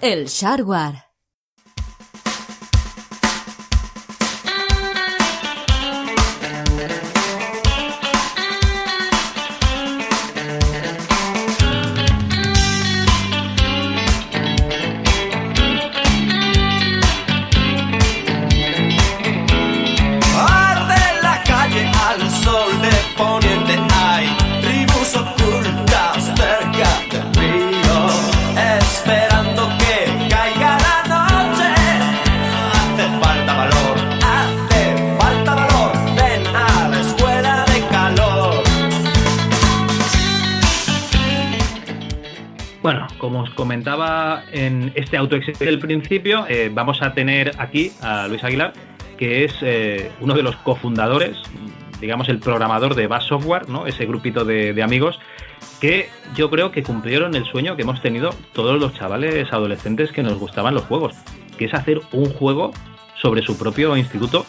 El Sharwar. En autoexilio del principio, eh, vamos a tener aquí a Luis Aguilar, que es eh, uno de los cofundadores, digamos el programador de Bass Software, ¿no? ese grupito de, de amigos, que yo creo que cumplieron el sueño que hemos tenido todos los chavales adolescentes que nos gustaban los juegos, que es hacer un juego sobre su propio instituto,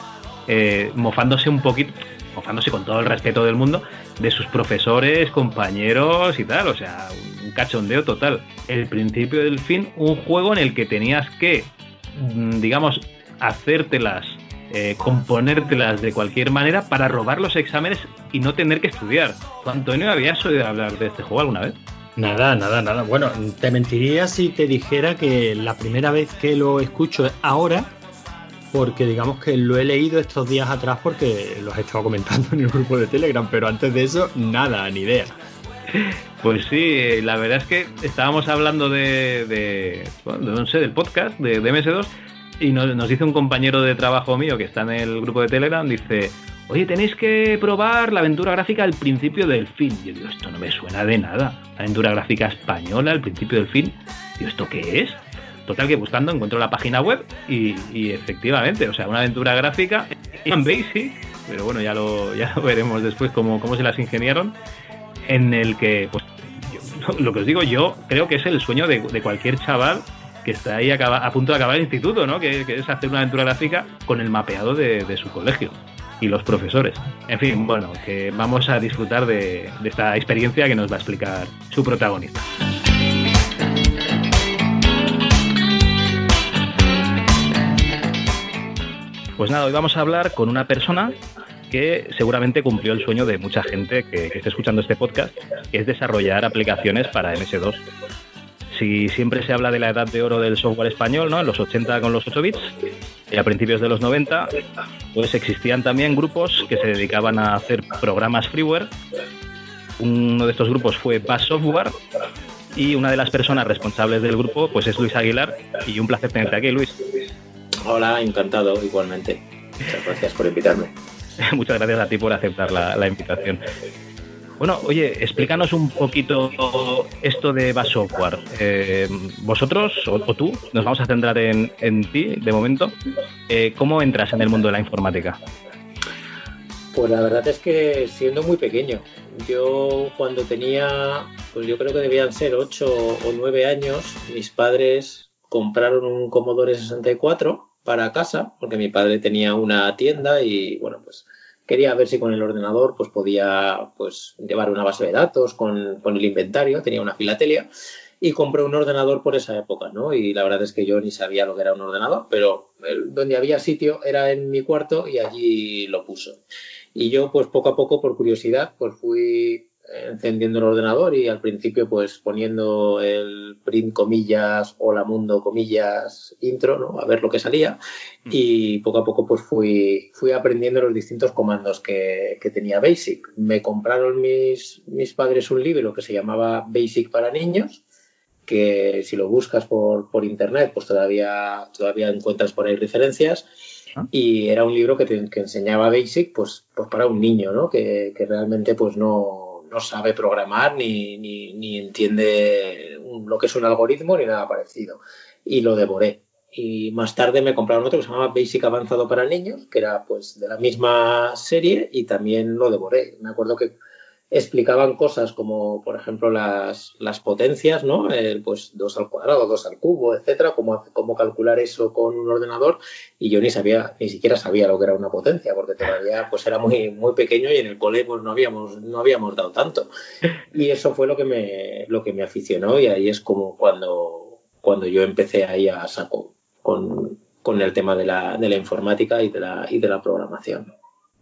eh, mofándose un poquito, mofándose con todo el respeto del mundo, de sus profesores, compañeros y tal, o sea, un cachondeo total. El principio del fin, un juego en el que tenías que, mm, digamos, hacértelas, eh, componértelas de cualquier manera para robar los exámenes y no tener que estudiar. ¿Tú, Antonio, habías oído hablar de este juego alguna vez? Nada, nada, nada. Bueno, te mentiría si te dijera que la primera vez que lo escucho es ahora, porque digamos que lo he leído estos días atrás porque los he estado comentando en el grupo de Telegram, pero antes de eso, nada, ni idea. Pues sí, eh, la verdad es que estábamos hablando de, no sé, del podcast de, de MS2 y nos, dice un compañero de trabajo mío que está en el grupo de Telegram, dice, oye, tenéis que probar la aventura gráfica al principio del fin. Yo digo, esto no me suena de nada. Aventura gráfica española al principio del fin. Digo, ¿esto qué es? Total que buscando encuentro la página web y, efectivamente, o sea, una aventura gráfica en Basic, pero bueno, ya lo, ya veremos después cómo, cómo se las ingeniaron, en el que, pues, lo que os digo, yo creo que es el sueño de, cualquier chaval que está ahí a punto de acabar el instituto, ¿no? Que, es hacer una aventura gráfica con el mapeado de, su colegio y los profesores. En fin, bueno, que vamos a disfrutar de esta experiencia que nos va a explicar su protagonista. Pues nada, hoy vamos a hablar con una persona que seguramente cumplió el sueño de mucha gente que, que esté escuchando este podcast, que es desarrollar aplicaciones para MS2. Si siempre se habla de la edad de oro del software español, ¿no? En los 80 con los 8 bits y a principios de los 90, pues existían también grupos que se dedicaban a hacer programas freeware. Uno de estos grupos fue Bass Software y una de las personas responsables del grupo pues es Luis Aguilar y un placer tenerte aquí, Luis. Hola, encantado igualmente. Muchas gracias por invitarme. Muchas gracias a ti por aceptar la, la invitación. Bueno, oye, explícanos un poquito esto de Bass Software. Eh, vosotros o, o, tú, nos vamos a centrar en, en ti de momento. Eh, ¿Cómo entras en el mundo de la informática? Pues la verdad es que siendo muy pequeño, yo cuando tenía, pues yo creo que debían ser 8 o 9 años, mis padres compraron un Commodore 64 para casa, porque mi padre tenía una tienda y bueno, pues quería ver si con el ordenador pues podía pues llevar una base de datos con, con el inventario, tenía una filatelia y compré un ordenador por esa época, ¿no? Y la verdad es que yo ni sabía lo que era un ordenador, pero donde había sitio era en mi cuarto y allí lo puso. Y yo, pues poco a poco, por curiosidad, pues fui encendiendo el ordenador y al principio pues poniendo el print comillas hola mundo comillas intro no a ver lo que salía. Y poco a poco pues fui fui aprendiendo los distintos comandos que, que tenía basic. Me compraron mis mis padres un libro que se llamaba basic para niños que si lo buscas por, por internet pues todavía todavía encuentras por ahí referencias. Y era un libro que, te, que enseñaba basic pues pues para un niño no que, que realmente pues no no sabe programar ni, ni, ni, entiende lo que es un algoritmo ni nada parecido. Y lo devoré. Y más tarde me compraron otro que se llamaba Basic Avanzado para Niños, que era pues de la misma serie y también lo devoré. Me acuerdo que explicaban cosas como, por ejemplo, las, las potencias, ¿no? El, pues 2 al cuadrado, 2 al cubo, etcétera, cómo, cómo calcular eso con un ordenador y yo ni sabía, ni siquiera sabía lo que era una potencia porque todavía pues era muy, muy pequeño y en el cole pues no habíamos, no habíamos dado tanto. Y eso fue lo que me, lo que me aficionó y ahí es como cuando, cuando yo empecé ahí a saco con, con el tema de la, de la informática y de la, y de la programación.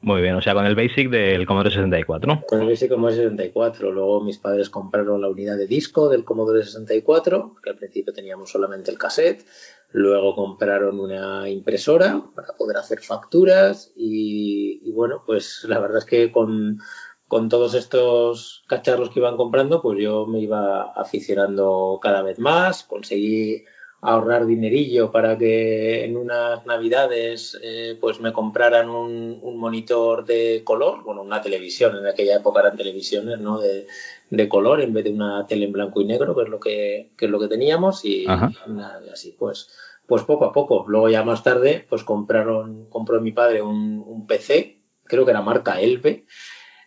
Muy bien, o sea, con el Basic del Commodore 64. Con el Basic Commodore 64. Luego mis padres compraron la unidad de disco del Commodore 64, que al principio teníamos solamente el cassette. Luego compraron una impresora para poder hacer facturas y, y bueno, pues la verdad es que con, con todos estos cacharros que iban comprando, pues yo me iba aficionando cada vez más, conseguí ahorrar dinerillo para que en unas navidades eh, pues me compraran un, un, monitor de color, bueno, una televisión, en aquella época eran televisiones, ¿no? De, de, color en vez de una tele en blanco y negro, que es lo que, que es lo que teníamos y, así pues pues poco a poco. Luego ya más tarde pues compraron, compró mi padre un, un PC, creo que era marca Elbe,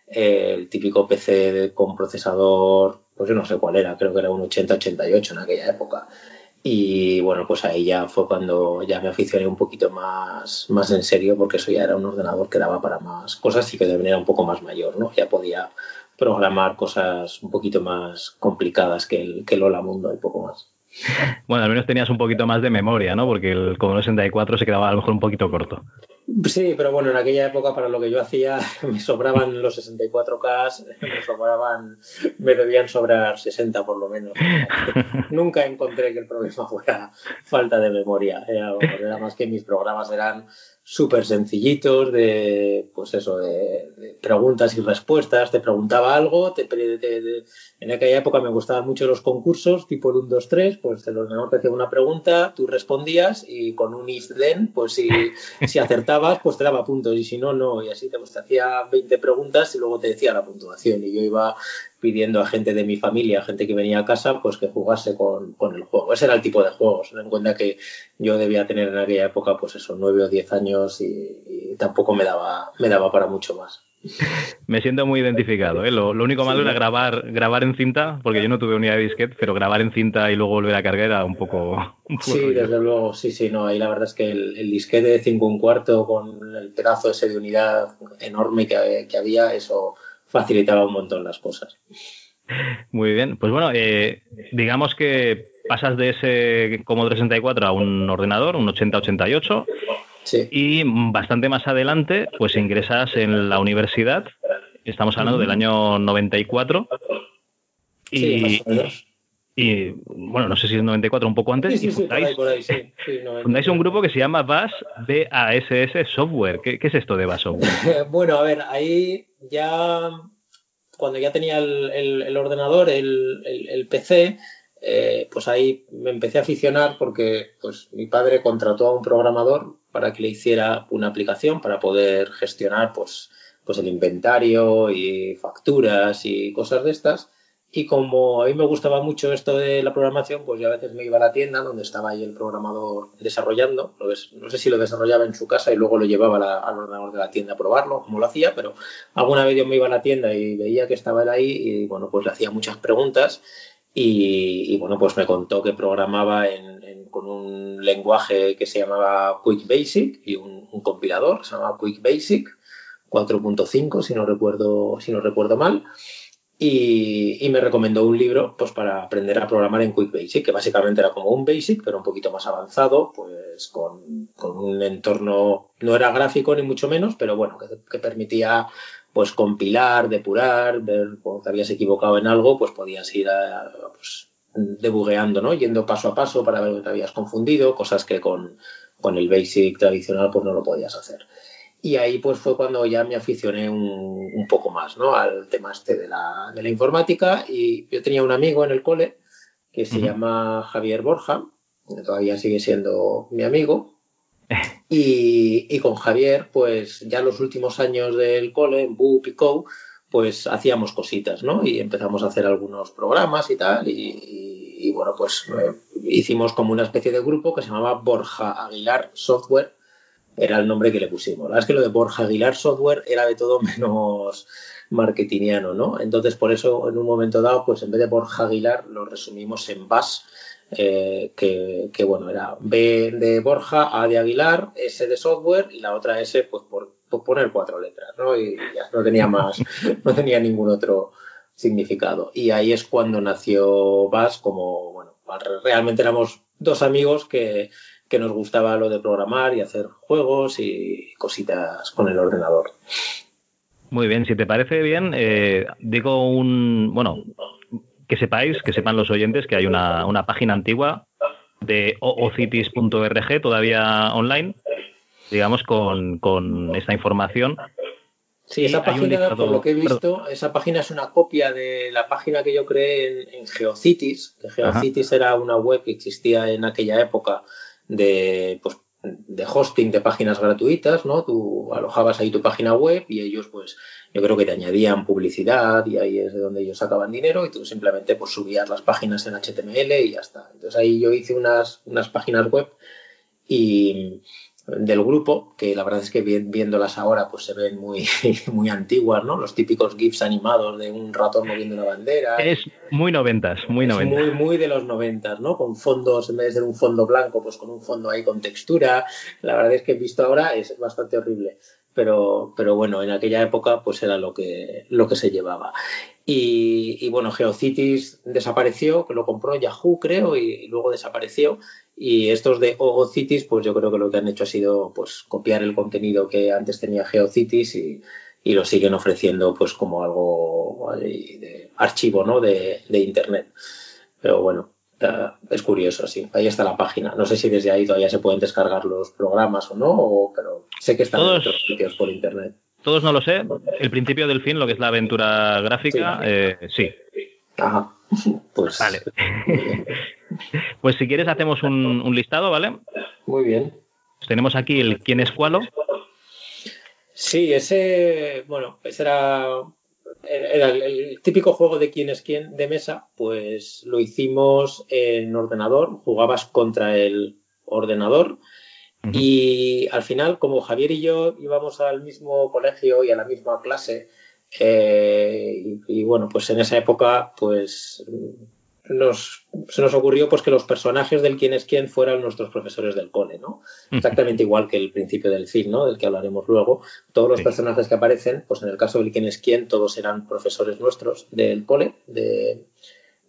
eh, el típico PC de, con procesador, pues yo no sé cuál era, creo que era un 8088 en aquella época. Y bueno, pues ahí ya fue cuando ya me aficioné un poquito más, más en serio, porque eso ya era un ordenador que daba para más cosas y que de manera un poco más mayor, ¿no? Ya podía programar cosas un poquito más complicadas que el, que el Mundo y poco más. Bueno, al menos tenías un poquito más de memoria, ¿no? Porque el Commodore 64 se quedaba a lo mejor un poquito corto. Sí, pero bueno, en aquella época para lo que yo hacía me sobraban los 64K, me sobraban, me debían sobrar 60 por lo menos. Nunca encontré que el problema fuera falta de memoria. Era, era más que mis programas eran súper sencillitos de, pues eso, de, preguntas y respuestas. Te preguntaba algo, te, en aquella época me gustaban mucho los concursos, tipo el 1, 2, 3, pues el ordenador te hacía una pregunta, tú respondías y con un if then, pues si, si acertabas, pues te daba puntos y si no, no. Y así te, pues, te hacía 20 preguntas y luego te decía la puntuación. Y yo iba pidiendo a gente de mi familia, a gente que venía a casa, pues que jugase con, con, el juego. Ese era el tipo de juegos. Ten en cuenta que yo debía tener en aquella época, pues eso, nueve o diez años y, y tampoco me daba, me daba para mucho más. Me siento muy identificado. ¿eh? Lo, lo, único malo sí. era grabar, grabar en cinta, porque yo no tuve unidad de disquete, pero grabar en cinta y luego volver a cargar era un poco. Un poco sí, desde luego, sí, sí, no. Ahí la verdad es que el, el disquete de 5 un cuarto con el pedazo ese de unidad enorme que, que había, eso facilitaba un montón las cosas. Muy bien, pues bueno, eh, digamos que pasas de ese Commodore 64 a un ordenador, un 8088, sí. y bastante más adelante, pues ingresas en la universidad, estamos hablando uh -huh. del año 94, y, sí, y, bueno, no sé si es 94 un poco antes, sí, y fundáis, por ahí, por ahí, fundáis, un grupo que se llama BAS BASS Software. ¿Qué, qué es esto de BAS Software? bueno, a ver, ahí ya cuando ya tenía el, el, el ordenador, el, el PC, eh, pues ahí me empecé a aficionar porque pues mi padre contrató a un programador para que le hiciera una aplicación para poder gestionar pues, pues el inventario y facturas y cosas de estas. Y como a mí me gustaba mucho esto de la programación, pues yo a veces me iba a la tienda donde estaba ahí el programador desarrollando. No sé si lo desarrollaba en su casa y luego lo llevaba al ordenador de la tienda a probarlo, como lo hacía, pero alguna vez yo me iba a la tienda y veía que estaba él ahí y bueno, pues le hacía muchas preguntas. Y, y bueno, pues me contó que programaba en, en, con un lenguaje que se llamaba Quick Basic y un, un compilador que se llamaba Quick Basic 4.5, si no recuerdo, si no recuerdo mal. Y, me recomendó un libro pues para aprender a programar en Quick Basic, que básicamente era como un Basic, pero un poquito más avanzado, pues con, con un entorno, no era gráfico ni mucho menos, pero bueno, que, que permitía pues compilar, depurar, ver cuando te habías equivocado en algo, pues podías ir a, pues, debugueando, ¿no? Yendo paso a paso para ver dónde te habías confundido, cosas que con, con el Basic tradicional pues no lo podías hacer. Y ahí pues fue cuando ya me aficioné un, un poco más, ¿no? Al tema este de la, de la, informática y yo tenía un amigo en el cole que se uh -huh. llama Javier Borja, que todavía sigue siendo mi amigo. Y, y, con Javier, pues ya los últimos años del cole, en BUP y CO, pues hacíamos cositas, ¿no? Y empezamos a hacer algunos programas y tal, y, y, y bueno, pues eh, hicimos como una especie de grupo que se llamaba Borja Aguilar Software, era el nombre que le pusimos. La verdad es que lo de Borja Aguilar Software era de todo menos marketingiano, ¿no? Entonces, por eso, en un momento dado, pues en vez de Borja Aguilar, lo resumimos en BAS, eh, que, bueno, era B de Borja, A de Aguilar, S de software y la otra S, pues por, por poner cuatro letras, ¿no? Y ya no tenía más, no tenía ningún otro significado. Y ahí es cuando nació BAS como, bueno, realmente éramos dos amigos que, que nos gustaba lo de programar y hacer juegos y cositas con el ordenador. Muy bien, si te parece bien, eh, digo un, bueno, que sepáis, que sepan los oyentes que hay una, una página antigua de oocities.org todavía online, digamos, con, con esta información. Sí, esa página, por lo que he visto, esa página es una copia de la página que yo creé en, GeoCities, que GeoCities era una web que existía en aquella época de, pues, de hosting de páginas gratuitas, ¿no? Tú alojabas ahí tu página web y ellos, pues, yo creo que te añadían publicidad y ahí es de donde ellos sacaban dinero y tú simplemente, pues, subías las páginas en HTML y ya está. Entonces ahí yo hice unas, unas páginas web y, del grupo, que la verdad es que viéndolas ahora pues se ven muy, muy antiguas, ¿no? Los típicos GIFs animados de un ratón moviendo una bandera. Es muy noventas, muy noventas. Muy, muy de los noventas, ¿no? Con fondos, en vez de ser un fondo blanco, pues con un fondo ahí con textura. La verdad es que visto ahora es bastante horrible. Pero, pero bueno, en aquella época pues era lo que, lo que se llevaba. Y, y, bueno, GeoCities desapareció, que lo compró Yahoo, creo, y, luego desapareció. Y estos de OOCities, pues yo creo que lo que han hecho ha sido pues copiar el contenido que antes tenía GeoCities y, y lo siguen ofreciendo pues como algo de archivo ¿no? de, de internet. Pero bueno, es curioso, sí. Ahí está la página. No sé si desde ahí todavía se pueden descargar los programas o no, pero sé que están en otros sitios por internet. Todos no lo sé. El principio del fin, lo que es la aventura gráfica, sí. Eh, Ajá. Pues, vale. pues si quieres hacemos un, listado, ¿vale? Muy bien. tenemos aquí el quién es cualo. Sí, ese, bueno, ese era, era el, típico juego de quién es quién de mesa, pues lo hicimos en ordenador, jugabas contra el ordenador y al final, como Javier y yo íbamos al mismo colegio y a la misma clase, eh, y, bueno, pues en esa época, pues nos, se nos ocurrió pues que los personajes del quién es quién fueran nuestros profesores del cole, ¿no? Exactamente igual que el principio del film, ¿no? Del que hablaremos luego. Todos los personajes que aparecen, pues en el caso del quién es quién, todos eran profesores nuestros del cole, de,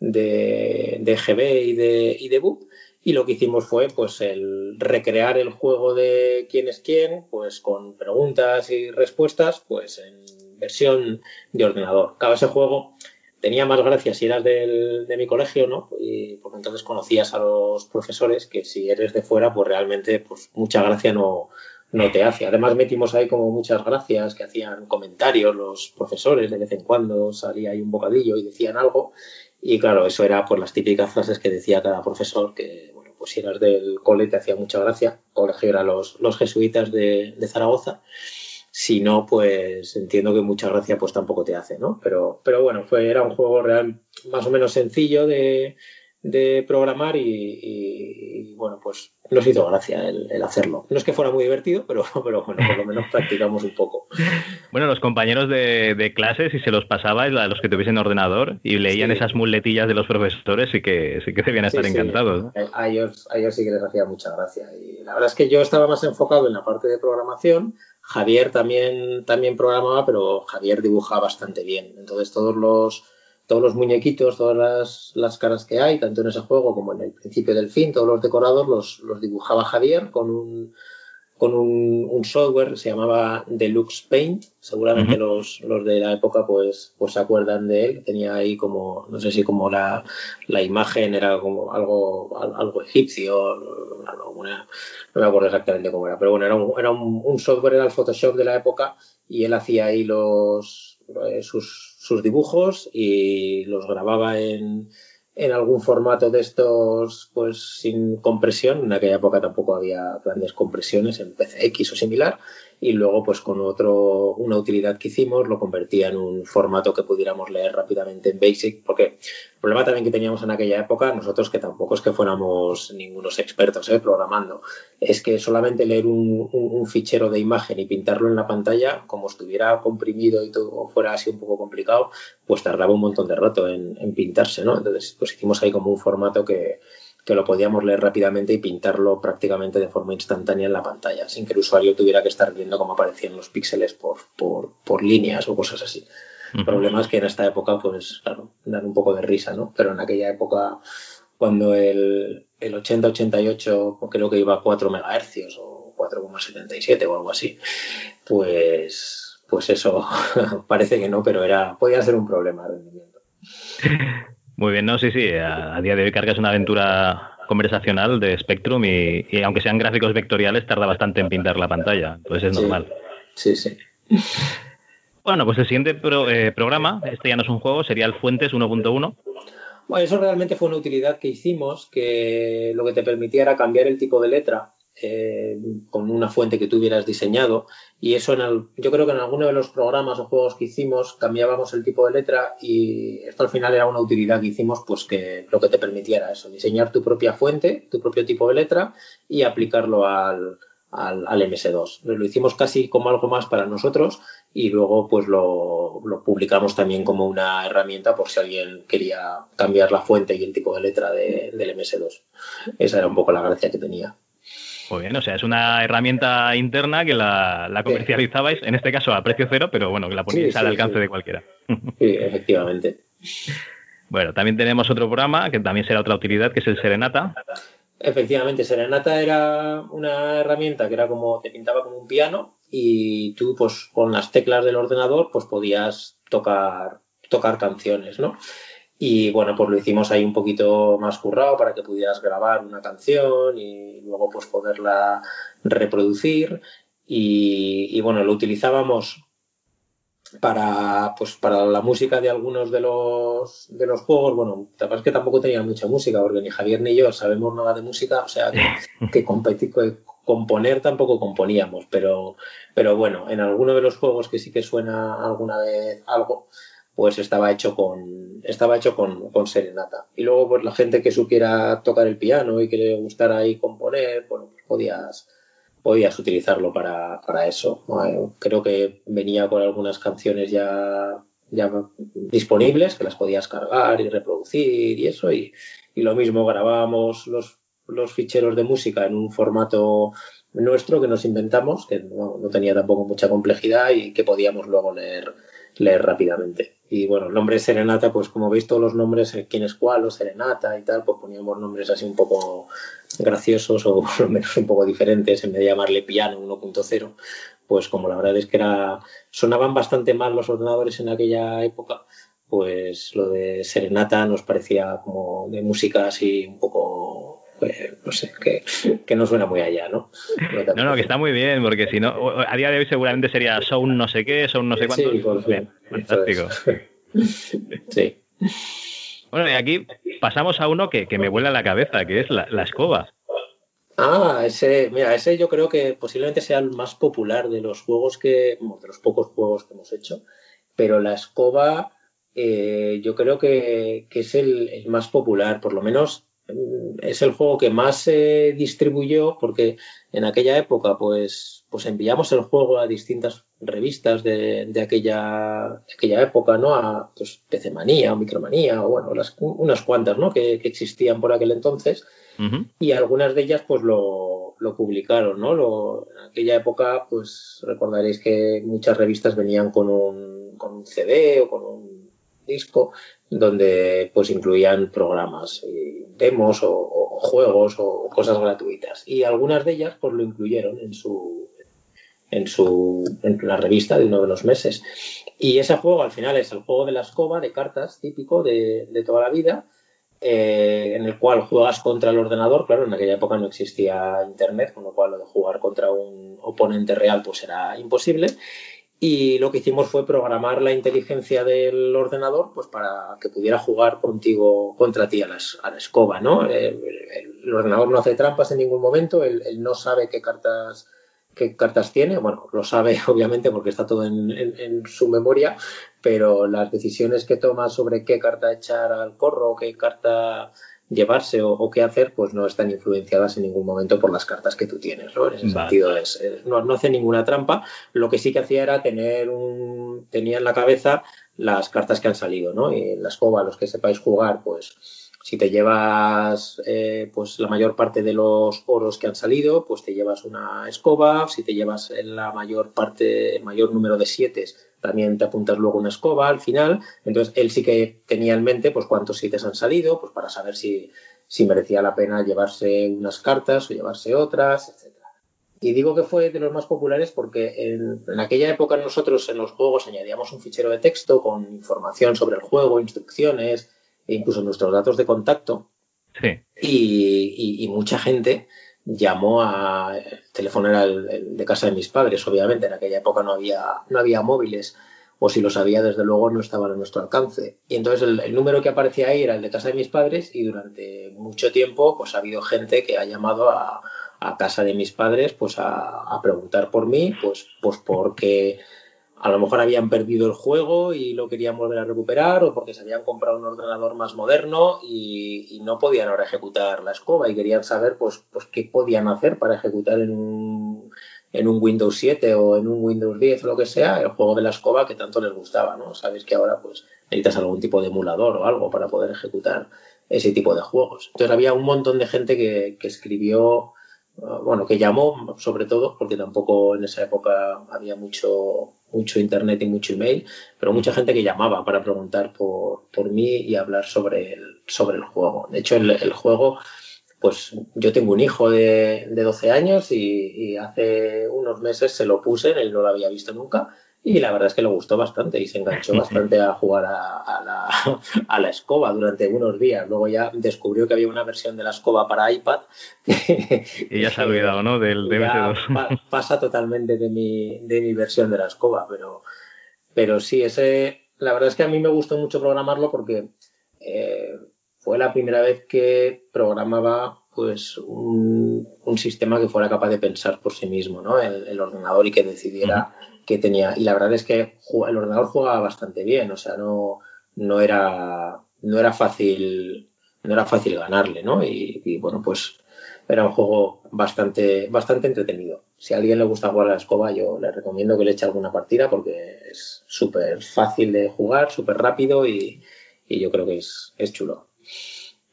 de, de GB y de, y de BUP y lo que hicimos fue pues el recrear el juego de quién es quién pues con preguntas y respuestas pues en versión de ordenador cada ese juego tenía más gracia si eras del, de mi colegio no y porque entonces conocías a los profesores que si eres de fuera pues realmente pues mucha gracia no no te hace. Además metimos ahí como muchas gracias que hacían comentarios los profesores, de vez en cuando salía ahí un bocadillo y decían algo. Y claro, eso era por las típicas frases que decía cada profesor, que bueno, pues si eras del cole te hacía mucha gracia, colegio eran los, los jesuitas de, Zaragoza, si no, pues entiendo que mucha gracia pues tampoco te hace, ¿no? Pero, pero bueno, fue, era un juego real más o menos sencillo de, de programar y, bueno, pues nos hizo gracia el, hacerlo. No es que fuera muy divertido, pero, pero bueno, por lo menos practicamos un poco. Bueno, los compañeros de, de clases, si se los pasaba, a los que tuviesen ordenador y leían esas muletillas de los profesores, sí que, sí que debían estar encantados. A, ellos, a ellos sí que les hacía mucha gracia. Y la verdad es que yo estaba más enfocado en la parte de programación. Javier también, también programaba, pero Javier dibujaba bastante bien. Entonces todos los todos los muñequitos, todas las, caras que hay, tanto en ese juego como en el principio del fin, todos los decorados los, los dibujaba Javier con un, con un, software que se llamaba Deluxe Paint. Seguramente los, los, de la época pues, pues se acuerdan de él. Tenía ahí como, no sé si como la, la imagen era como algo, algo egipcio, no, me acuerdo exactamente cómo era, pero bueno, era un, era un, software, era el Photoshop de la época y él hacía ahí los, eh, sus sus dibujos y los grababa en, en algún formato de estos, pues sin compresión. En aquella época tampoco había grandes compresiones en PCX o similar y luego pues con otro una utilidad que hicimos lo convertía en un formato que pudiéramos leer rápidamente en Basic porque el problema también que teníamos en aquella época nosotros que tampoco es que fuéramos ningunos expertos ¿eh? programando es que solamente leer un, un, fichero de imagen y pintarlo en la pantalla como estuviera comprimido y todo fuera así un poco complicado pues tardaba un montón de rato en, en pintarse ¿no? entonces pues hicimos ahí como un formato que que lo podíamos leer rápidamente y pintarlo prácticamente de forma instantánea en la pantalla, sin que el usuario tuviera que estar viendo cómo aparecían los píxeles por, por, por líneas o cosas así. El problema es que en esta época, pues claro, dan un poco de risa, ¿no? Pero en aquella época, cuando el, el 80-88 creo que iba a 4 MHz o 4,77 o algo así. Pues, pues eso parece que no, pero era podía ser un problema de rendimiento. Muy bien, no, sí, sí. A, día de hoy cargas una aventura conversacional de Spectrum y, aunque sean gráficos vectoriales tarda bastante en pintar la pantalla, entonces es normal. Sí, sí. Bueno, pues el siguiente eh, programa, este ya no es un juego, sería el Fuentes 1.1. Bueno, eso realmente fue una utilidad que hicimos, que lo que te permitía era cambiar el tipo de letra eh, con una fuente que tú hubieras diseñado. Y eso en yo creo que en alguno de los programas o juegos que hicimos cambiábamos el tipo de letra y esto al final era una utilidad que hicimos pues que lo que te permitiera eso, diseñar tu propia fuente, tu propio tipo de letra y aplicarlo al, al, MS2. Lo hicimos casi como algo más para nosotros y luego pues lo, publicamos también como una herramienta por si alguien quería cambiar la fuente y el tipo de letra del MS2. Esa era un poco la gracia que tenía. Muy bien, o sea, es una herramienta interna que la, comercializabais, en este caso a precio cero, pero bueno, que la poníais al alcance de cualquiera. Sí, efectivamente. Bueno, también tenemos otro programa que también será otra utilidad, que es el Serenata. Efectivamente, Serenata era una herramienta que era como, te pintaba como un piano y tú pues con las teclas del ordenador pues podías tocar, tocar canciones, ¿no? Y bueno, pues lo hicimos ahí un poquito más currado para que pudieras grabar una canción y luego pues poderla reproducir. Y, y bueno, lo utilizábamos para pues para la música de algunos de los de los juegos bueno la verdad es que tampoco tenía mucha música porque ni Javier ni yo sabemos nada de música o sea que, que, componer tampoco componíamos pero pero bueno en alguno de los juegos que sí que suena alguna vez algo pues estaba hecho con estaba hecho con, con serenata y luego pues la gente que supiera tocar el piano y que le gustara ahí componer bueno pues podías podías utilizarlo para, para eso. creo que venía con algunas canciones ya, ya disponibles que las podías cargar y reproducir y eso. Y, y lo mismo grabábamos los, los ficheros de música en un formato nuestro que nos inventamos, que no, no, tenía tampoco mucha complejidad y que podíamos luego leer, leer rápidamente. Y bueno, el nombre Serenata, pues como veis todos los nombres, eh, quién es cuál o Serenata y tal, pues poníamos nombres así un poco graciosos o por lo menos un poco diferentes en vez de llamarle piano 1.0, pues como la verdad es que era sonaban bastante mal los ordenadores en aquella época, pues lo de Serenata nos parecía como de música así un poco pues, no sé, que, que, no suena muy allá, ¿no? No, no, que está muy bien, porque si no, a día de hoy seguramente sería Sound no sé qué, Sound no sé cuánto. Sí, por bien, fantástico. sí. Bueno, y aquí pasamos a uno que, que me vuela la cabeza, que es la, la, escoba. Ah, ese, mira, ese yo creo que posiblemente sea el más popular de los juegos que, de los pocos juegos que hemos hecho, pero la escoba eh, yo creo que, que es el, el, más popular, por lo menos es el juego que más se distribuyó porque en aquella época pues, pues enviamos el juego a distintas revistas de, de aquella, aquella época, ¿no? A pues, PC Manía o Micromanía o bueno, las, unas cuantas, ¿no? Que, que, existían por aquel entonces uh -huh. y algunas de ellas pues lo, lo publicaron, ¿no? Lo, en aquella época pues recordaréis que muchas revistas venían con un, con un CD o con un disco donde pues incluían programas, demos o, o, juegos o cosas gratuitas. Y algunas de ellas pues lo incluyeron en su en su en la revista de uno de los meses. Y ese juego al final es el juego de la escoba de cartas típico de, de toda la vida eh, en el cual juegas contra el ordenador. Claro en aquella época no existía internet con lo cual lo de jugar contra un oponente real pues era imposible y lo que hicimos fue programar la inteligencia del ordenador pues para que pudiera jugar contigo contra ti a la, a la escoba no el, ordenador no hace trampas en ningún momento él, él, no sabe qué cartas qué cartas tiene bueno lo sabe obviamente porque está todo en, en, en su memoria pero las decisiones que toma sobre qué carta echar al corro qué carta llevarse o, o, qué hacer, pues no están influenciadas en ningún momento por las cartas que tú tienes, ¿no? En ese vale. sentido es, es, no, no, hace ninguna trampa. Lo que sí que hacía era tener un, tenía en la cabeza las cartas que han salido, ¿no? Y en la escoba, los que sepáis jugar, pues si te llevas eh, pues la mayor parte de los oros que han salido, pues te llevas una escoba, si te llevas la mayor parte, el mayor número de siete, también te apuntas luego una escoba al final. Entonces él sí que tenía en mente pues cuántos siete han salido, pues para saber si, si merecía la pena llevarse unas cartas o llevarse otras, etc. Y digo que fue de los más populares porque en, en, aquella época nosotros en los juegos añadíamos un fichero de texto con información sobre el juego, instrucciones incluso nuestros datos de contacto. Sí. Y, y, y mucha gente llamó a el teléfono era el, el, de casa de mis padres obviamente en aquella época no había no había móviles o si los había desde luego no estaban a nuestro alcance y entonces el, el, número que aparecía ahí era el de casa de mis padres y durante mucho tiempo pues ha habido gente que ha llamado a, a casa de mis padres pues a, a, preguntar por mí pues pues porque a lo mejor habían perdido el juego y lo querían volver a recuperar o porque se habían comprado un ordenador más moderno y, no podían ahora ejecutar la escoba y querían saber pues, pues qué podían hacer para ejecutar en un, en un Windows 7 o en un Windows 10 o lo que sea el juego de la escoba que tanto les gustaba, ¿no? Sabéis que ahora pues necesitas algún tipo de emulador o algo para poder ejecutar ese tipo de juegos. Entonces había un montón de gente que, que escribió bueno, que llamó sobre todo, porque tampoco en esa época había mucho, mucho internet y mucho email, pero mucha gente que llamaba para preguntar por, por mí y hablar sobre el, sobre el juego. De hecho, el, el juego, pues yo tengo un hijo de, de 12 años y, y, hace unos meses se lo puse, él no lo había visto nunca, y la verdad es que le gustó bastante y se enganchó bastante a jugar a, a, la, a, la, escoba durante unos días. Luego ya descubrió que había una versión de la escoba para iPad. y ya se ha olvidado, ¿no? Del DMC2. Pa, pasa totalmente de mi, de mi versión de la escoba, pero, pero sí, ese, la verdad es que a mí me gustó mucho programarlo porque eh, fue la primera vez que programaba pues un, un, sistema que fuera capaz de pensar por sí mismo, ¿no? El, el ordenador y que decidiera uh -huh que tenía. Y la verdad es que el ordenador jugaba bastante bien, o sea, no, no, era, no era fácil no era fácil ganarle, ¿no? Y, y, bueno, pues era un juego bastante, bastante entretenido. Si a alguien le gusta jugar a la escoba, yo le recomiendo que le eche alguna partida porque es súper fácil de jugar, súper rápido y, y, yo creo que es, es chulo.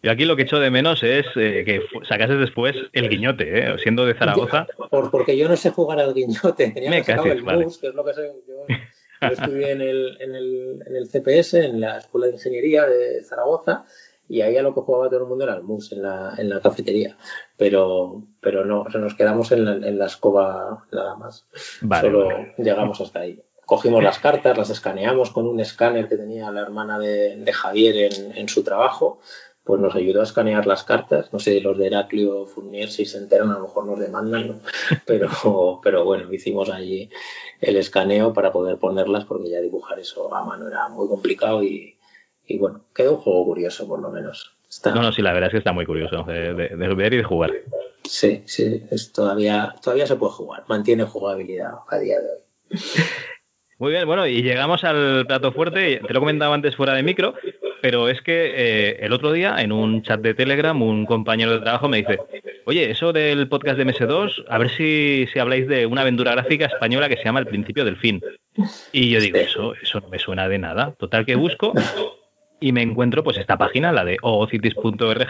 Yo aquí lo que echo de menos es eh, que sacases después el guiñote, ¿eh? siendo de Zaragoza. Por, porque yo no sé jugar al guiñote, tenía Me que sacar el vale. que es lo que sé. Yo, yo estudié en el, en, el, en el CPS, en la Escuela de Ingeniería de Zaragoza, y ahí a lo que jugaba todo el mundo era el mus en la, en la cafetería. Pero, pero no, o sea, nos quedamos en la, en la escoba nada más. Vale, Solo vale. llegamos hasta ahí cogimos las cartas, las escaneamos con un escáner que tenía la hermana de, de Javier en, en, su trabajo pues nos ayudó a escanear las cartas. No sé, los de Heraclio Fournier, si se enteran, a lo mejor nos demandan, ¿no? pero, pero bueno, hicimos allí el escaneo para poder ponerlas, porque ya dibujar eso a mano era muy complicado y, y bueno, quedó un juego curioso, por lo menos. Está... No, no, sí, la verdad es que está muy curioso de, de, de ver y de jugar. Sí, sí, es todavía, todavía se puede jugar, mantiene jugabilidad a día de hoy. Muy bien, bueno, y llegamos al plato fuerte, te lo comentaba antes fuera de micro, pero es que eh, el otro día en un chat de Telegram un compañero de trabajo me dice, oye, eso del podcast de MS2, a ver si, si habláis de una aventura gráfica española que se llama El principio del fin. Y yo digo, eso, eso no me suena de nada. Total que busco y me encuentro pues esta página, la de oocities.org,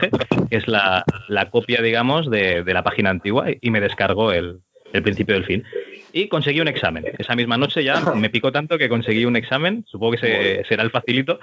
que es la, la copia, digamos, de, de, la página antigua y me descargo el, el principio del fin. Y conseguí un examen. Esa misma noche ya me picó tanto que conseguí un examen, supongo que se, será el facilito,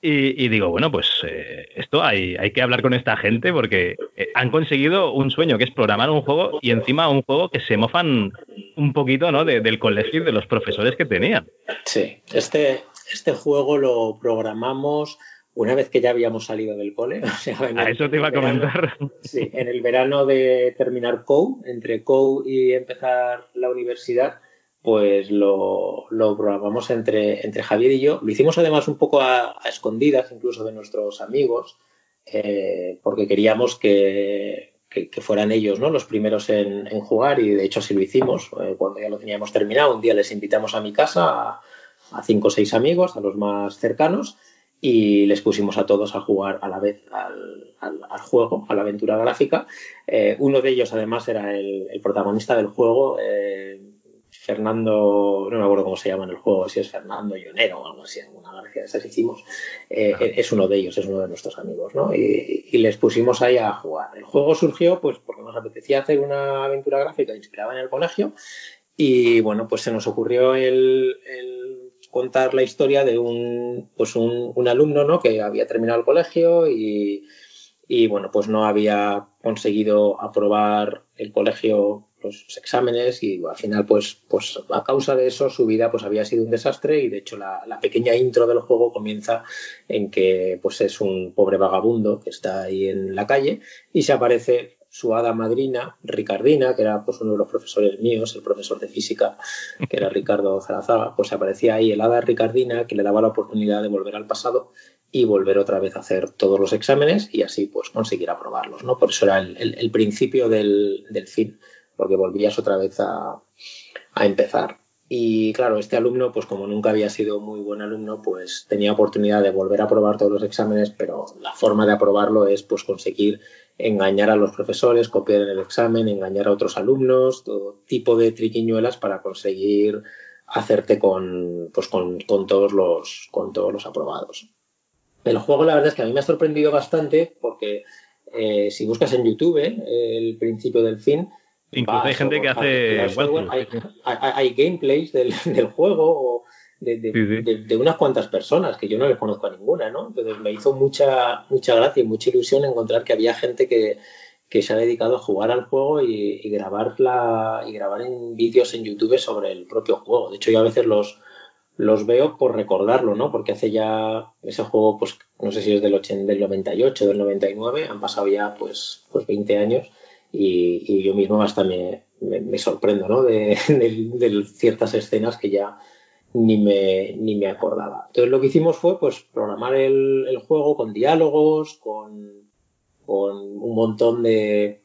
y, y, digo, bueno, pues eh, esto hay, hay, que hablar con esta gente porque eh, han conseguido un sueño que es programar un juego y encima un juego que se mofan un poquito ¿no? De, del colegio y de los profesores que tenían. Sí, este, este juego lo programamos una vez que ya habíamos salido del cole. O sea, a eso te iba a comentar. Sí, en el verano de terminar COU, entre COU y empezar la universidad pues lo, lo programamos entre, entre Javier y yo. Lo hicimos además un poco a, escondidas, incluso de nuestros amigos, eh, porque queríamos que, que, que, fueran ellos ¿no? los primeros en, en, jugar y de hecho así lo hicimos. Eh, cuando ya lo teníamos terminado, un día les invitamos a mi casa a, cinco o seis amigos, a los más cercanos, y les pusimos a todos a jugar a la vez al, al, juego, a la aventura gráfica. Eh, uno de ellos además era el, el protagonista del juego. Fernando, no me acuerdo cómo se llama en el juego, si es Fernando Llonero o algo así, alguna gracia de esas hicimos, eh, ah. es uno de ellos, es uno de nuestros amigos, ¿no? Y, y, les pusimos ahí a jugar. El juego surgió pues porque nos apetecía hacer una aventura gráfica inspirada en el colegio y bueno, pues se nos ocurrió el, el contar la historia de un, pues un, un alumno, ¿no? Que había terminado el colegio y y bueno, pues no había conseguido aprobar el colegio los exámenes y al final pues, pues a causa de eso su vida pues había sido un desastre y de hecho la, pequeña intro del juego comienza en que pues es un pobre vagabundo que está ahí en la calle y se aparece su hada madrina, Ricardina, que era pues uno de los profesores míos, el profesor de física, que era Ricardo Zarazaga, pues aparecía ahí el hada Ricardina que le daba la oportunidad de volver al pasado y volver otra vez a hacer todos los exámenes y así pues conseguir aprobarlos, ¿no? Por eso era el, principio del, del fin porque volvías otra vez a, empezar. Y claro, este alumno, pues como nunca había sido muy buen alumno, pues tenía oportunidad de volver a aprobar todos los exámenes, pero la forma de aprobarlo es pues conseguir engañar a los profesores, copiar en el examen, engañar a otros alumnos, todo tipo de triquiñuelas para conseguir hacerte con, pues con, todos los, con todos los aprobados. El juego, la verdad es que a mí me ha sorprendido bastante porque eh, si buscas en YouTube eh, el principio del fin, Incluso hay gente que hace. hay, gameplays del, juego o de, unas cuantas personas que yo no les conozco a ninguna, ¿no? Entonces me hizo mucha, mucha gracia y mucha ilusión encontrar que había gente que, se ha dedicado a jugar al juego y, grabarla y grabar en vídeos en YouTube sobre el propio juego. De hecho, yo a veces los, los veo por recordarlo, ¿no? Porque hace ya ese juego, pues no sé si es del, del 98, del 99, han pasado ya pues, pues 20 años y, yo mismo hasta me, me, sorprendo ¿no? de, ciertas escenas que ya ni me, ni me acordaba. Entonces lo que hicimos fue pues programar el, el juego con diálogos, con, un montón de,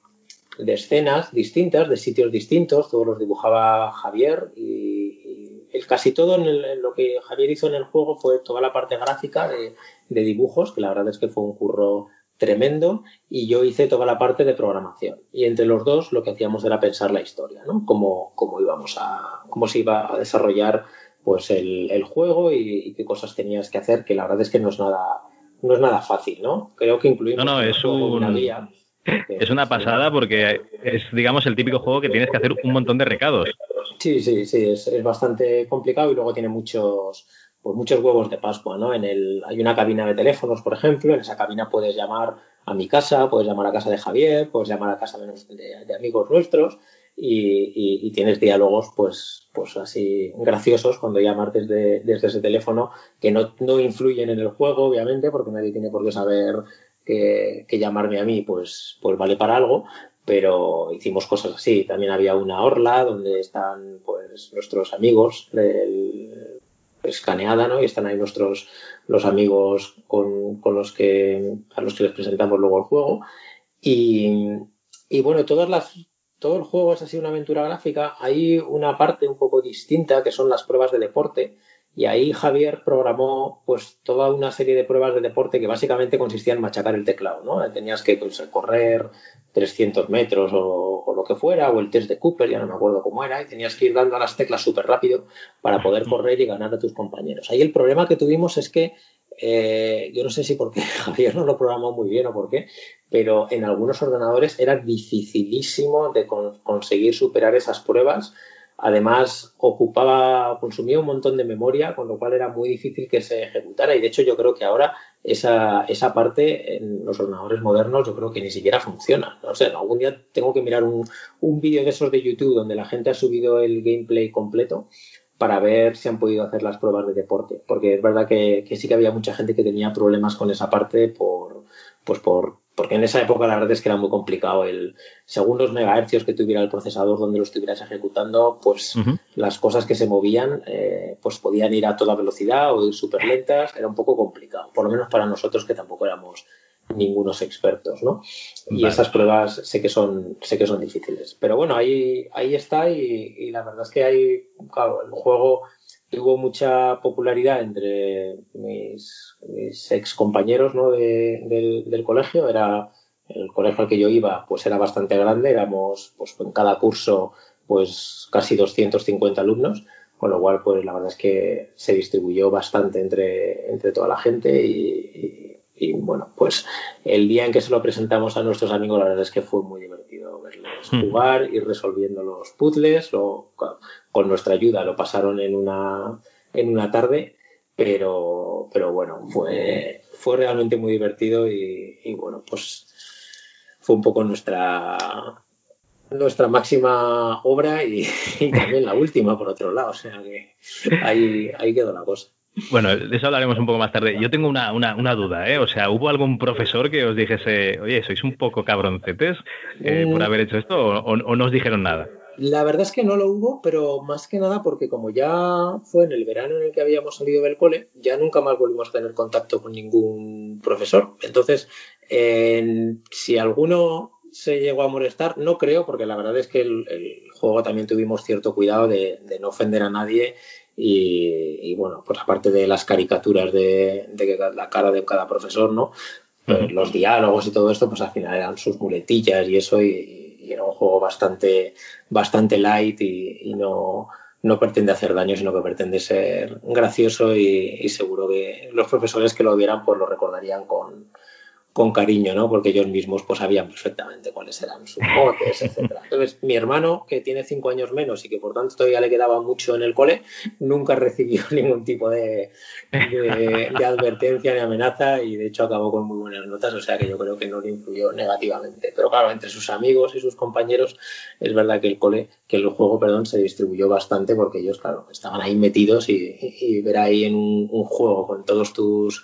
de, escenas distintas, de sitios distintos, todos los dibujaba Javier y, el, casi todo en, lo que Javier hizo en el juego fue toda la parte gráfica de, de dibujos, que la verdad es que fue un curro tremendo y yo hice toda la parte de programación. Y entre los dos lo que hacíamos era pensar la historia, ¿no? Cómo, cómo íbamos a, cómo se iba a desarrollar pues el, juego y, qué cosas tenías que hacer, que la verdad es que no es nada, no es nada fácil, ¿no? Creo que incluimos no, no, es una guía. Es una pasada porque es, digamos, el típico juego que tienes que hacer un montón de recados. Sí, sí, sí, es, es bastante complicado y luego tiene muchos, pues muchos huevos de Pascua, ¿no? En el, hay una cabina de teléfonos, por ejemplo, en esa cabina puedes llamar a mi casa, puedes llamar a casa de Javier, puedes llamar a casa de, amigos nuestros y, tienes diálogos, pues, pues así graciosos cuando llamas desde, desde ese teléfono que no, no, influyen en el juego, obviamente, porque nadie tiene por qué saber que, que llamarme a mí, pues, pues vale para algo, pero hicimos cosas así. También había una orla donde están pues nuestros amigos del, escaneada, ¿no? Y están ahí nuestros los amigos con, los que a los que les presentamos luego el juego. Y, y bueno, todas las todo el juego es así una aventura gráfica. Hay una parte un poco distinta que son las pruebas de deporte. Y ahí Javier programó pues toda una serie de pruebas de deporte que básicamente consistían en machacar el teclado, ¿no? Tenías que pues, correr 300 metros o, lo que fuera, o el test de Cooper, ya no me acuerdo cómo era, y tenías que ir dando a las teclas súper rápido para poder correr y ganar a tus compañeros. Ahí el problema que tuvimos es que, eh, yo no sé si porque Javier no lo programó muy bien o por qué, pero en algunos ordenadores era dificilísimo de conseguir superar esas pruebas Además, ocupaba, consumía un montón de memoria, con lo cual era muy difícil que se ejecutara. Y de hecho, yo creo que ahora esa, esa parte en los ordenadores modernos, yo creo que ni siquiera funciona. No sé, algún día tengo que mirar un, un vídeo de esos de YouTube donde la gente ha subido el gameplay completo para ver si han podido hacer las pruebas de deporte. Porque es verdad que, que sí que había mucha gente que tenía problemas con esa parte por, pues por, porque en esa época la verdad es que era muy complicado el según los megahercios que tuviera el procesador donde lo estuvieras ejecutando pues las cosas que se movían eh, pues podían ir a toda velocidad o ir súper lentas era un poco complicado por lo menos para nosotros que tampoco éramos ningunos expertos no y estas pruebas sé que son sé que son difíciles pero bueno ahí ahí está y, y la verdad es que hay claro, el juego tuvo mucha popularidad entre mis, ex compañeros ¿no? del, colegio. Era el colegio al que yo iba, pues era bastante grande, éramos pues en cada curso pues casi 250 alumnos, con lo cual pues la verdad es que se distribuyó bastante entre, entre toda la gente y, bueno, pues el día en que se lo presentamos a nuestros amigos la verdad es que fue muy divertido verles hmm. jugar, ir resolviendo los puzzles, o con nuestra ayuda lo pasaron en una, en una tarde, pero, pero bueno, fue, fue realmente muy divertido y, bueno, pues fue un poco nuestra nuestra máxima obra y, también la última por otro lado, o sea que ahí, ahí quedó la cosa. Bueno, de eso hablaremos un poco más tarde. Yo tengo una, una, duda, ¿eh? O sea, ¿hubo algún profesor que os dijese, oye, sois un poco cabroncetes eh, por mm. haber hecho esto o, no os dijeron nada? La verdad es que no lo hubo, pero más que nada porque como ya fue en el verano en el que habíamos salido del cole, ya nunca más volvimos a tener contacto con ningún profesor. Entonces, si alguno se llegó a molestar, no creo, porque la verdad es que el, juego también tuvimos cierto cuidado de, no ofender a nadie y, bueno, pues aparte de las caricaturas de, la cara de cada profesor, ¿no? Pues los diálogos y todo esto, pues al final eran sus muletillas y eso y, era un juego bastante, bastante light y, no, no pretende hacer daño, sino que pretende ser gracioso y, y, seguro que los profesores que lo vieran pues lo recordarían con, con cariño, ¿no? Porque ellos mismos pues sabían perfectamente cuáles eran sus motes, etcétera. Entonces, mi hermano, que tiene cinco años menos y que por tanto todavía le quedaba mucho en el cole, nunca recibió ningún tipo de, de, advertencia ni amenaza y de hecho acabó con muy buenas notas, o sea que yo creo que no le influyó negativamente. Pero claro, entre sus amigos y sus compañeros, es verdad que el cole, que el juego, perdón, se distribuyó bastante porque ellos, claro, estaban ahí metidos y, ver ahí en un juego con todos tus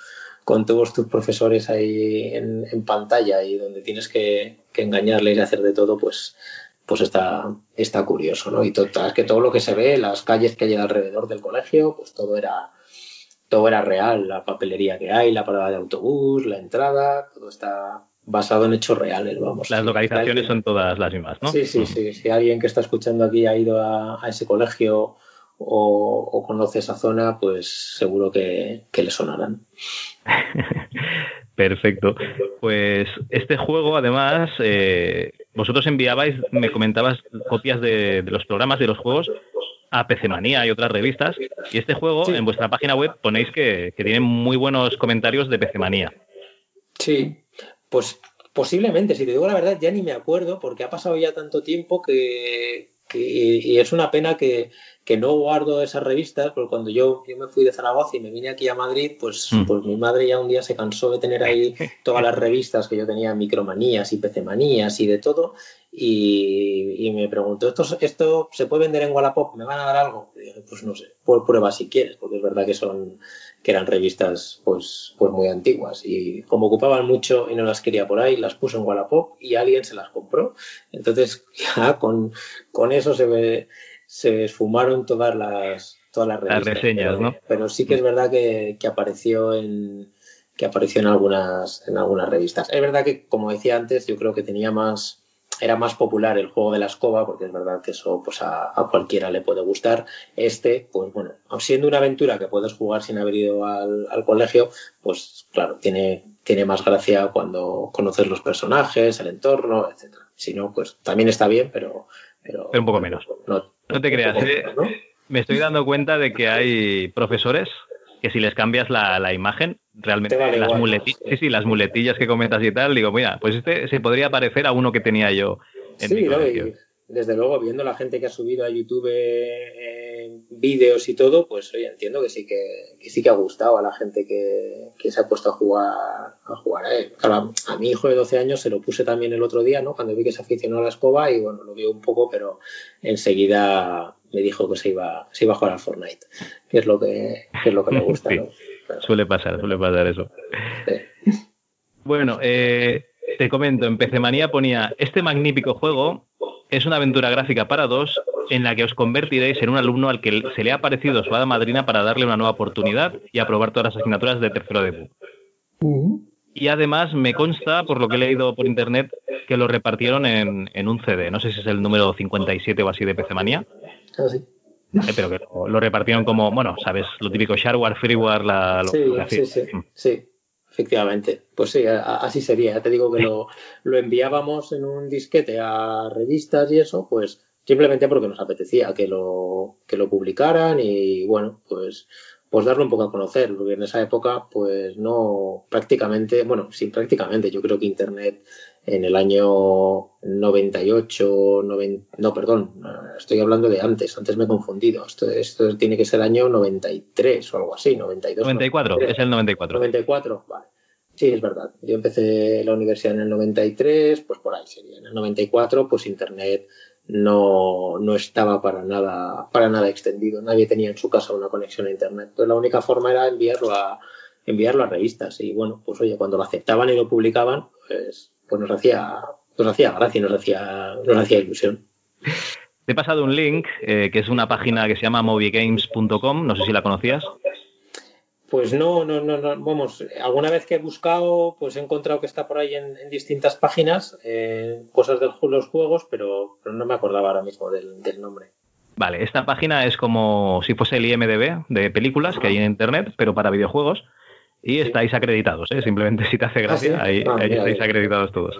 con todos tus profesores ahí en, pantalla y donde tienes que, engañarles y hacer de todo, pues, pues está, está curioso, ¿no? Y todo, que todo lo que se ve, las calles que hay alrededor del colegio, pues todo era, todo era real, la papelería que hay, la parada de autobús, la entrada, todo está basado en hechos reales, vamos. Las localizaciones son todas las mismas, ¿no? Sí, sí, sí. Si alguien que está escuchando aquí ha ido a, ese colegio o, conoce esa zona, pues seguro que, que le sonarán. Perfecto. Pues este juego, además, eh, vosotros enviabais, me comentabas, copias de, los programas de los juegos a PC Manía y otras revistas. Y este juego, en vuestra página web, ponéis que, tiene muy buenos comentarios de PC Manía. Sí, pues posiblemente, si te digo la verdad, ya ni me acuerdo, porque ha pasado ya tanto tiempo que, y es una pena que, que no guardo esas revistas, porque cuando yo, yo me fui de Zaragoza y me vine aquí a Madrid, pues, mm. pues mi madre ya un día se cansó de tener ahí todas las revistas que yo tenía, micromanías y pecemanías y de todo, y, me preguntó, ¿Esto, ¿esto se puede vender en Wallapop? ¿Me van a dar algo? Y dije, pues no sé, por prueba si quieres, porque es verdad que son que eran revistas pues, pues muy antiguas y como ocupaban mucho y no las quería por ahí, las puso en Wallapop y alguien se las compró. Entonces ya con, con eso se ve se esfumaron todas las, todas las, reseñas, pero, ¿no? Pero sí que es verdad que, apareció en que apareció en algunas en algunas revistas. Es verdad que, como decía antes, yo creo que tenía más era más popular el juego de la escoba, porque es verdad que eso pues a, cualquiera le puede gustar. Este, pues bueno, siendo una aventura que puedes jugar sin haber ido al, al, colegio, pues claro, tiene, tiene más gracia cuando conoces los personajes, el entorno, etcétera. Si no, pues también está bien, pero, pero, un poco menos. No, te creas. ¿eh? Me estoy dando cuenta de que hay profesores que si les cambias la, imagen, realmente las muletillas, sí, sí, las muletillas que comentas y tal, digo, mira, pues este se podría parecer a uno que tenía yo en mi colegio desde luego, viendo la gente que ha subido a YouTube eh, vídeos y todo, pues oye, entiendo que sí que, sí que ha gustado a la gente que, se ha puesto a jugar a jugar a él. a, mi hijo de 12 años se lo puse también el otro día, ¿no? Cuando vi que se aficionó a la escoba y bueno, lo vio un poco, pero enseguida me dijo que se iba, se iba a jugar al Fortnite, que es lo que, es lo que me gusta. suele pasar, suele pasar eso. Bueno, eh, te comento, en PC Manía ponía este magnífico juego es una aventura gráfica para dos en la que os convertiréis en un alumno al que se le ha parecido su hada madrina para darle una nueva oportunidad y aprobar todas las asignaturas de tercero de Y además me consta, por lo que he leído por internet, que lo repartieron en, un CD. No sé si es el número 57 o así de PC Manía. Sí. Eh, pero que lo, repartieron como, bueno, sabes, lo típico shareware, freeware, la, sí, sí, sí, mm. sí. Efectivamente, pues sí, así sería. Ya te digo que lo, lo enviábamos en un disquete a revistas y eso, pues simplemente porque nos apetecía que lo, que lo publicaran y bueno, pues, pues darlo un poco a conocer, porque en esa época, pues no prácticamente, bueno, sí, prácticamente, yo creo que Internet en el año 98, no, perdón, estoy hablando de antes, antes me he confundido, esto, esto tiene que ser el año 93 o algo así, 92. 94, es el 94. 94, vale. Sí, es verdad. Yo empecé la universidad en el 93, pues por ahí sería. En el 94, pues Internet no, no estaba para nada, para nada extendido. Nadie tenía en su casa una conexión a Internet. Entonces la única forma era enviarlo a, enviarlo a revistas. Y bueno, pues oye, cuando lo aceptaban y lo publicaban, pues, pues nos hacía, nos hacía gracia y nos hacía, nos hacía ilusión. Te he pasado un link, eh, que es una página que se llama moviegames.com, no sé si la conocías. Pues no, no, no, no, vamos, alguna vez que he buscado, pues he encontrado que está por ahí en, distintas páginas, eh, cosas de los juegos, pero, no me acordaba ahora mismo del, nombre. Vale, esta página es como si fuese el IMDB de películas que hay en Internet, pero para videojuegos, y estáis acreditados, ¿eh? simplemente si te hace gracia, ah, ahí, ah, estáis acreditados todos.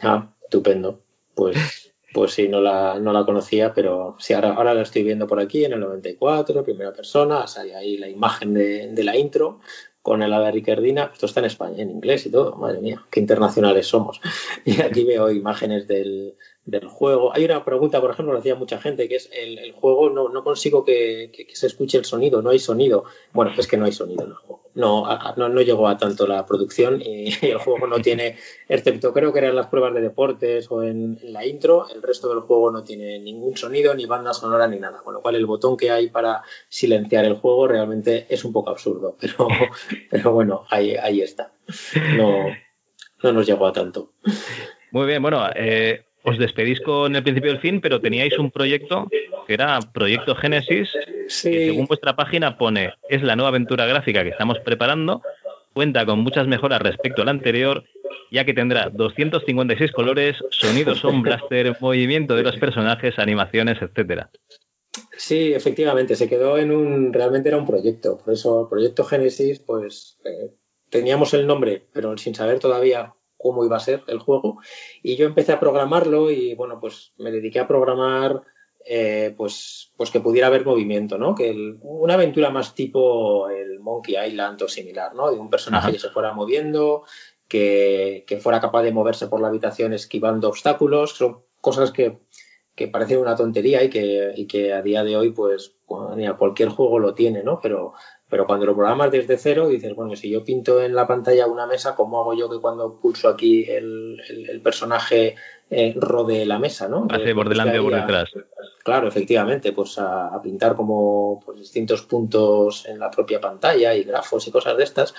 Ah, estupendo. Pues pues sí, no la, no la conocía, pero sí, ahora, ahora la estoy viendo por aquí en el 94, primera persona, sale ahí la imagen de, de la intro con el Ada Ricardina. Esto está en España, en inglés y todo. Madre mía, qué internacionales somos. Y aquí veo imágenes del, del juego. Hay una pregunta, por ejemplo, lo hacía mucha gente, que es el, juego no, consigo que, que, se escuche el sonido, no hay sonido. Bueno, es que no hay sonido en el juego. No, no, no llegó a tanto la producción y, el juego no tiene, excepto creo que eran las pruebas de deportes o en, la intro, el resto del juego no tiene ningún sonido, ni banda sonora, ni nada. Con lo cual el botón que hay para silenciar el juego realmente es un poco absurdo, pero, pero bueno, ahí, ahí está. No, no nos llegó a tanto. Muy bien, bueno, eh, os despedís con el principio del fin, pero teníais un proyecto que era Proyecto Génesis, que según vuestra página pone, es la nueva aventura gráfica que estamos preparando, cuenta con muchas mejoras respecto al anterior, ya que tendrá 256 colores, sonidos son blaster, movimiento de los personajes, animaciones, etcétera. Sí, efectivamente, se quedó en un, realmente era un proyecto, por eso Proyecto Génesis, pues eh, teníamos el nombre, pero sin saber todavía cómo iba a ser el juego. Y yo empecé a programarlo y bueno, pues me dediqué a programar eh, pues, pues que pudiera haber movimiento, ¿no? Que una aventura más tipo el Monkey Island o similar, ¿no? De un personaje que se fuera moviendo, que, que, fuera capaz de moverse por la habitación esquivando obstáculos, son cosas que, que parecen una tontería y que, y que a día de hoy, pues, cualquier juego lo tiene, ¿no? Pero, pero cuando lo programas desde cero, dices, bueno, si yo pinto en la pantalla una mesa, ¿cómo hago yo que cuando pulso aquí el, el, personaje eh, rodee la mesa, ¿no? Hace por delante o por detrás. Claro, efectivamente, pues a, pintar como pues, distintos puntos en la propia pantalla y grafos y cosas de estas.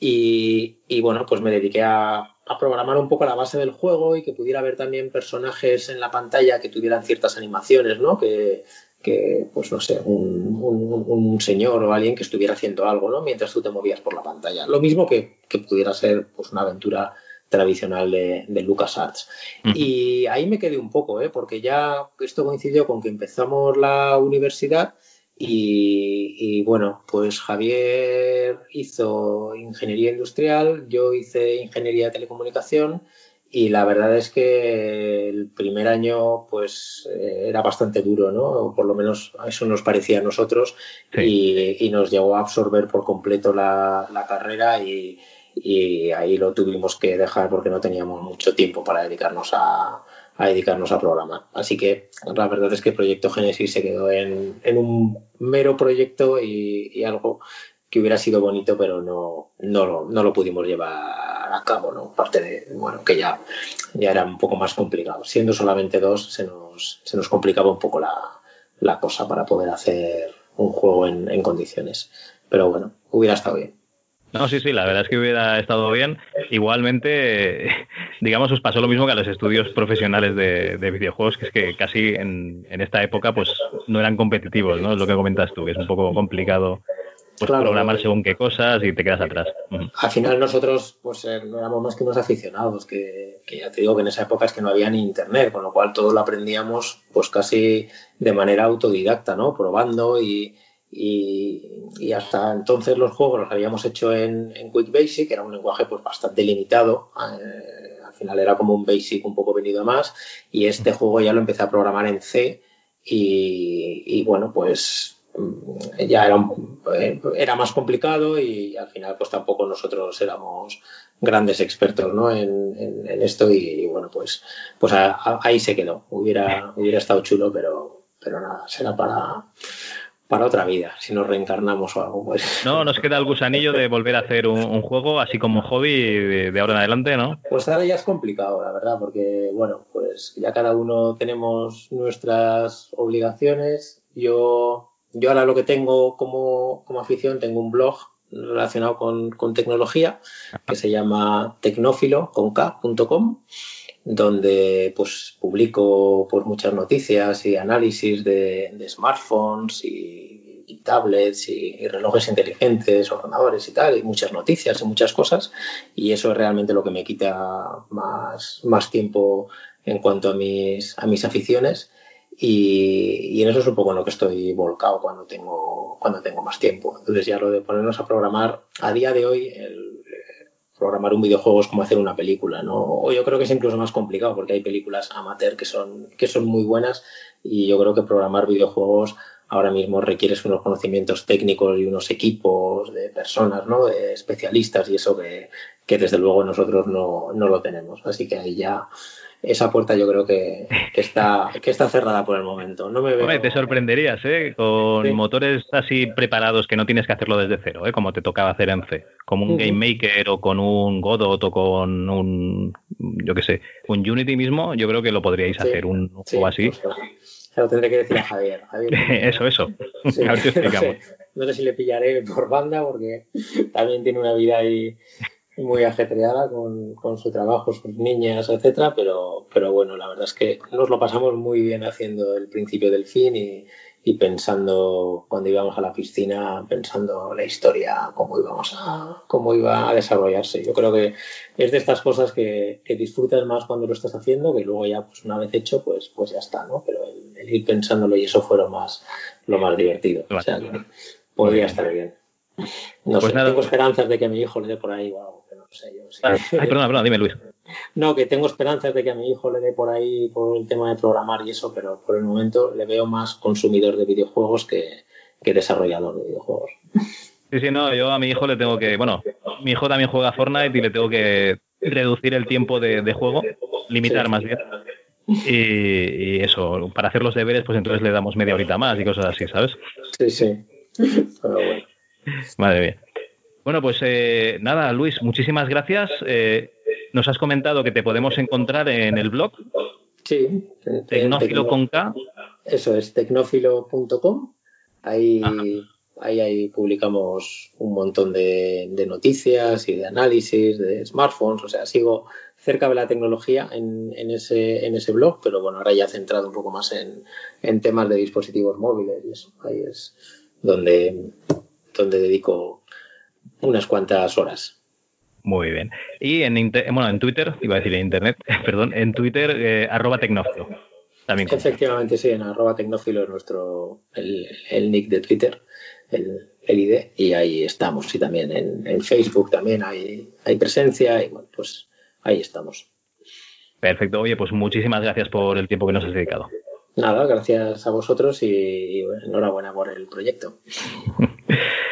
Y, y bueno, pues me dediqué a, a programar un poco la base del juego y que pudiera haber también personajes en la pantalla que tuvieran ciertas animaciones, ¿no? Que, que, pues no sé, un, un, señor o alguien que estuviera haciendo algo, ¿no? Mientras tú te movías por la pantalla. Lo mismo que, que pudiera ser pues una aventura tradicional de, de LucasArts. Y ahí me quedé un poco, ¿eh? Porque ya esto coincidió con que empezamos la universidad y, y, bueno, pues Javier hizo ingeniería industrial, yo hice ingeniería de telecomunicación y la verdad es que el primer año pues eh, era bastante duro, ¿no? O por lo menos eso nos parecía a nosotros y, nos llegó a absorber por completo la, carrera y, ahí lo tuvimos que dejar porque no teníamos mucho tiempo para dedicarnos a, dedicarnos a programar. Así que la verdad es que el proyecto Genesis se quedó en, un mero proyecto y, algo que hubiera sido bonito, pero no, no, no lo pudimos llevar a cabo, ¿no? Parte de, bueno, que ya, ya era un poco más complicado. Siendo solamente dos, se nos, se nos complicaba un poco la, la cosa para poder hacer un juego en, condiciones. Pero bueno, hubiera estado bien. No, sí, sí, la verdad es que hubiera estado bien. Igualmente, digamos, os pasó lo mismo que a los estudios profesionales de, de videojuegos, que es que casi en, en, esta época pues no eran competitivos, ¿no? Es lo que comentas tú, que es un poco complicado pues programar según qué cosas y te quedas atrás. Al final nosotros pues eh, no éramos más que unos aficionados, que, ya te digo que en esa época es que no había ni internet, con lo cual todo lo aprendíamos pues casi de manera autodidacta, ¿no? Probando y, y, hasta entonces los juegos los habíamos hecho en, en Quick Basic, que era un lenguaje pues bastante limitado. Eh, al final era como un Basic un poco venido a más y este juego ya lo empecé a programar en C y, y bueno, pues ya era, eh, era más complicado y al final pues tampoco nosotros éramos grandes expertos ¿no? en, en, esto y, bueno pues pues ahí se quedó hubiera hubiera estado chulo pero pero nada será para para otra vida, si nos reencarnamos o algo. Pues. No, nos queda el gusanillo de volver a hacer un, juego así como hobby de, ahora en adelante, ¿no? Pues ahora ya es complicado, la verdad, porque bueno, pues ya cada uno tenemos nuestras obligaciones. Yo, yo ahora lo que tengo como, como afición, tengo un blog relacionado con, con tecnología que se llama tecnófilo.com donde pues publico pues muchas noticias y análisis de, smartphones y, tablets y, relojes inteligentes, ordenadores y tal, y muchas noticias y muchas cosas, y eso es realmente lo que me quita más, más tiempo en cuanto a mis, a mis aficiones. Y, y, en eso es un poco en lo que estoy volcado cuando tengo, cuando tengo más tiempo. Entonces ya lo de ponernos a programar, a día de hoy el, programar un videojuego es como hacer una película, ¿no? O yo creo que es incluso más complicado porque hay películas amateur que son, que son muy buenas y yo creo que programar videojuegos ahora mismo requiere unos conocimientos técnicos y unos equipos de personas, ¿no? De especialistas y eso que, que desde luego nosotros no, no lo tenemos. Así que ahí ya esa puerta yo creo que, está, que está cerrada por el momento. No me veo... te sorprenderías, ¿eh? Con motores así preparados que no tienes que hacerlo desde cero, ¿eh? Como te tocaba hacer en C. Como un Game Maker o con un Godot o con un, yo qué sé, un Unity mismo, yo creo que lo podríais hacer, un juego así. Pues, se lo tendré que decir a Javier. eso, eso. a ver si explicamos. No sé si le pillaré por banda porque también tiene una vida ahí muy ajetreada con, con, su trabajo, sus niñas, etcétera, pero, pero bueno, la verdad es que nos lo pasamos muy bien haciendo el principio del fin y, y pensando cuando íbamos a la piscina, pensando la historia, cómo íbamos a, cómo iba a desarrollarse. Yo creo que es de estas cosas que, que disfrutas más cuando lo estás haciendo, que luego ya, pues una vez hecho, pues, pues ya está, ¿no? Pero el, ir pensándolo y eso fue lo más, lo más divertido. O sea que podría estar bien. No pues sé, tengo esperanzas de que mi hijo le dé por ahí o algo. Ay, perdona, perdona, dime Luis. No, que tengo esperanzas de que a mi hijo le dé por ahí por el tema de programar y eso, pero por el momento le veo más consumidor de videojuegos que, desarrollador de videojuegos. Sí, sí, no, yo a mi hijo le tengo que, bueno, mi hijo también juega Fortnite y le tengo que reducir el tiempo de, juego, limitar más bien. Y, eso, para hacer los deberes, pues entonces le damos media horita más y cosas así, ¿sabes? Sí, sí. Pero bueno. Madre mía. Bueno, pues eh, nada, Luis, muchísimas gracias. Eh, nos has comentado que te podemos encontrar en el blog. Sí. Tecnófilo con K. Eso es, tecnófilo.com. Ahí, ahí, ahí, publicamos un montón de, noticias y de análisis de smartphones. O sea, sigo cerca de la tecnología en, en, ese, en ese blog, pero bueno, ahora ya centrado un poco más en, en temas de dispositivos móviles y eso. Ahí es donde, donde dedico unas cuantas horas. Muy bien. Y en, bueno, en Twitter, iba a decir en Internet, perdón, en Twitter, eh, arroba tecnófilo. También Efectivamente, sí, en arroba tecnófilo es nuestro, el, nick de Twitter, el, ID, y ahí estamos. Y también en, Facebook también hay, hay presencia, y bueno, pues ahí estamos. Perfecto. Oye, pues muchísimas gracias por el tiempo que nos has dedicado. Nada, gracias a vosotros y enhorabuena por el proyecto.